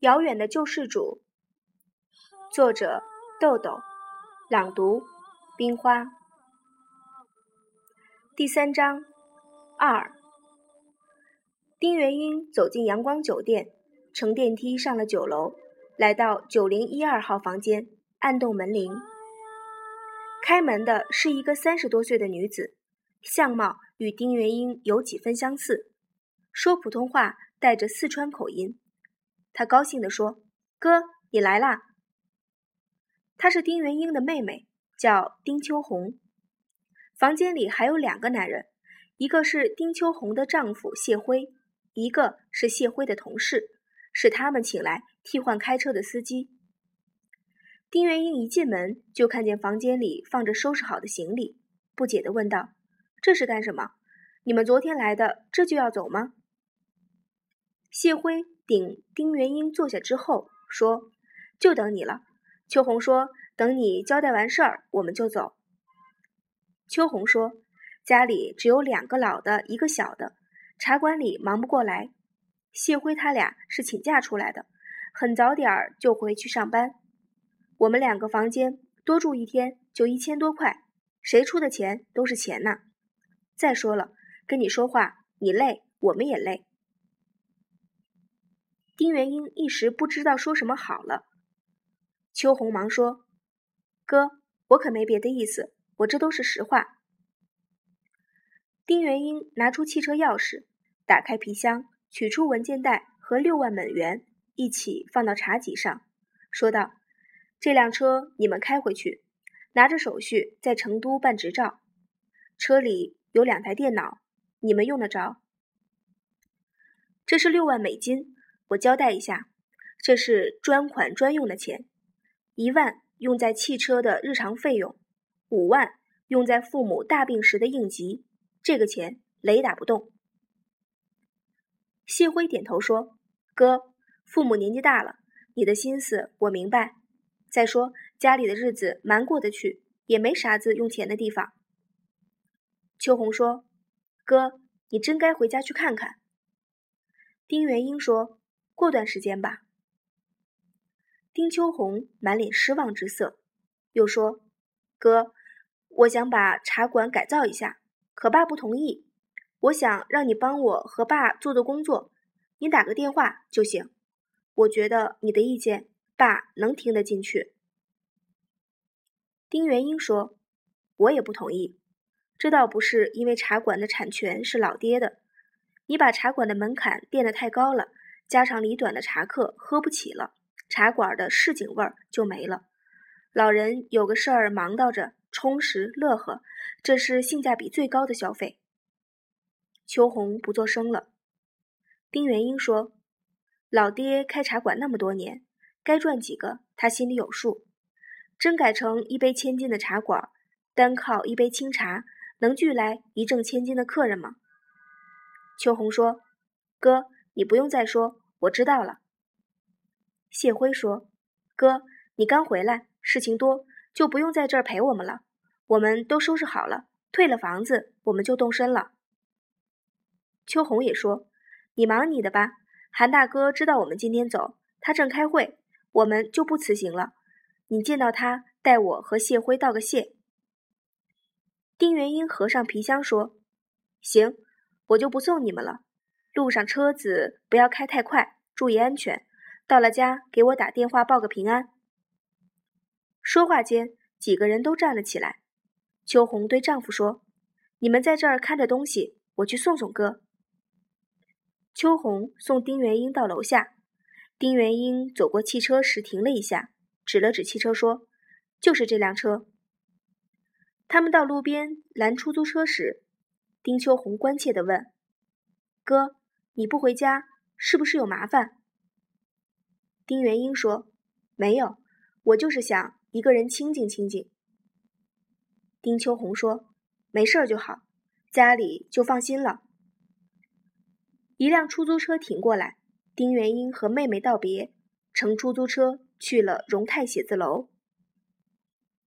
遥远的救世主作者豆豆朗读冰花。第三章二。丁元英走进阳光酒店，乘电梯上了九楼，来到九零一二号房间，按动门铃。开门的是一个三十多岁的女子，相貌与丁元英有几分相似，说普通话带着四川口音。他高兴地说：“哥，你来啦！”她是丁元英的妹妹，叫丁秋红。房间里还有两个男人，一个是丁秋红的丈夫谢辉，一个是谢辉的同事，是他们请来替换开车的司机。丁元英一进门就看见房间里放着收拾好的行李，不解地问道：“这是干什么？你们昨天来的，这就要走吗？”谢辉。顶丁元英坐下之后说：“就等你了。”秋红说：“等你交代完事儿，我们就走。”秋红说：“家里只有两个老的，一个小的，茶馆里忙不过来。谢辉他俩是请假出来的，很早点儿就回去上班。我们两个房间多住一天就一千多块，谁出的钱都是钱呐。再说了，跟你说话你累，我们也累。”丁元英一时不知道说什么好了。秋红忙说：“哥，我可没别的意思，我这都是实话。”丁元英拿出汽车钥匙，打开皮箱，取出文件袋和六万美元，一起放到茶几上，说道：“这辆车你们开回去，拿着手续在成都办执照。车里有两台电脑，你们用得着。这是六万美金。”我交代一下，这是专款专用的钱，一万用在汽车的日常费用，五万用在父母大病时的应急。这个钱雷打不动。谢辉点头说：“哥，父母年纪大了，你的心思我明白。再说家里的日子蛮过得去，也没啥子用钱的地方。”秋红说：“哥，你真该回家去看看。”丁元英说。过段时间吧。丁秋红满脸失望之色，又说：“哥，我想把茶馆改造一下，可爸不同意。我想让你帮我和爸做做工作，你打个电话就行。我觉得你的意见，爸能听得进去。”丁元英说：“我也不同意。这倒不是因为茶馆的产权是老爹的，你把茶馆的门槛垫得太高了。”家长里短的茶客喝不起了，茶馆的市井味儿就没了。老人有个事儿忙叨着，充实乐呵，这是性价比最高的消费。秋红不作声了。丁元英说：“老爹开茶馆那么多年，该赚几个他心里有数。真改成一杯千金的茶馆，单靠一杯清茶，能聚来一挣千金的客人吗？”秋红说：“哥。”你不用再说，我知道了。谢辉说：“哥，你刚回来，事情多，就不用在这儿陪我们了。我们都收拾好了，退了房子，我们就动身了。”秋红也说：“你忙你的吧。韩大哥知道我们今天走，他正开会，我们就不辞行了。你见到他，代我和谢辉道个谢。”丁元英合上皮箱说：“行，我就不送你们了。”路上车子不要开太快，注意安全。到了家给我打电话报个平安。说话间，几个人都站了起来。秋红对丈夫说：“你们在这儿看着东西，我去送送哥。”秋红送丁元英到楼下。丁元英走过汽车时停了一下，指了指汽车说：“就是这辆车。”他们到路边拦出租车时，丁秋红关切地问：“哥？”你不回家，是不是有麻烦？丁元英说：“没有，我就是想一个人清静清静。”丁秋红说：“没事儿就好，家里就放心了。”一辆出租车停过来，丁元英和妹妹道别，乘出租车。去了荣泰写字楼。